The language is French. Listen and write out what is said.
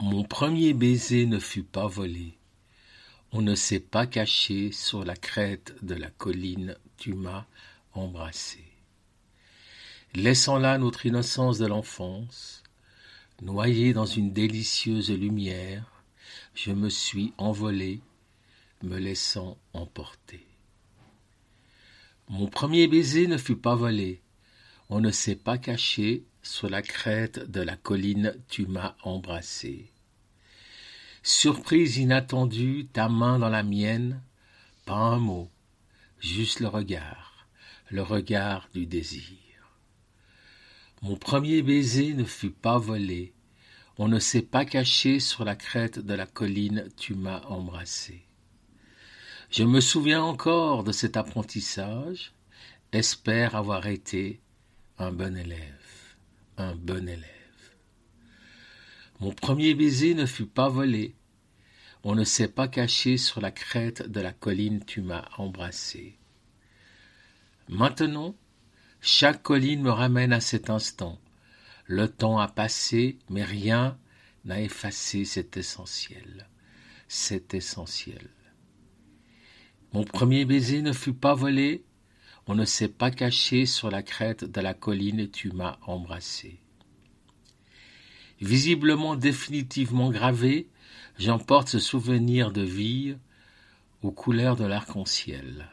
Mon premier baiser ne fut pas volé. On ne s'est pas caché sur la crête de la colline, tu m'as embrassé. Laissant là notre innocence de l'enfance, noyé dans une délicieuse lumière, je me suis envolé, me laissant emporter. Mon premier baiser ne fut pas volé. On ne s'est pas caché sur la crête de la colline, tu m'as embrassé. Surprise inattendue, ta main dans la mienne, pas un mot, juste le regard, le regard du désir. Mon premier baiser ne fut pas volé. On ne s'est pas caché sur la crête de la colline, tu m'as embrassé. Je me souviens encore de cet apprentissage, espère avoir été un bon élève, un bon élève. Mon premier baiser ne fut pas volé, on ne s'est pas caché sur la crête de la colline, tu m'as embrassé. Maintenant, chaque colline me ramène à cet instant. Le temps a passé, mais rien n'a effacé cet essentiel, cet essentiel. Mon premier baiser ne fut pas volé, on ne s'est pas caché sur la crête de la colline, tu m'as embrassé. Visiblement définitivement gravé, j'emporte ce souvenir de vie aux couleurs de l'arc-en-ciel.